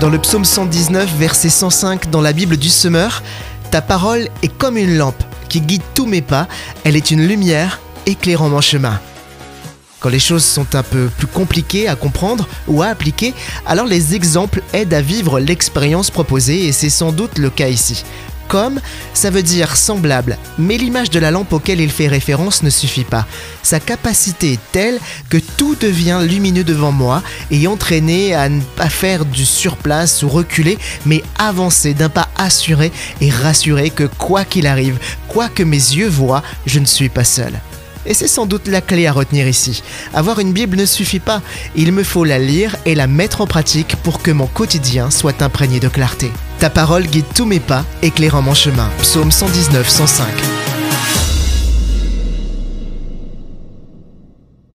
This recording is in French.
Dans le psaume 119, verset 105 dans la Bible du Semeur, Ta parole est comme une lampe qui guide tous mes pas, elle est une lumière éclairant mon chemin. Quand les choses sont un peu plus compliquées à comprendre ou à appliquer, alors les exemples aident à vivre l'expérience proposée et c'est sans doute le cas ici. Comme, ça veut dire semblable, mais l'image de la lampe auquel il fait référence ne suffit pas. Sa capacité est telle que tout devient lumineux devant moi et entraîné à ne pas faire du surplace ou reculer, mais avancer d'un pas assuré et rassuré que quoi qu'il arrive, quoi que mes yeux voient, je ne suis pas seul. Et c'est sans doute la clé à retenir ici. Avoir une Bible ne suffit pas, il me faut la lire et la mettre en pratique pour que mon quotidien soit imprégné de clarté. Ta parole guide tous mes pas, éclairant mon chemin. Psaume 119, 105.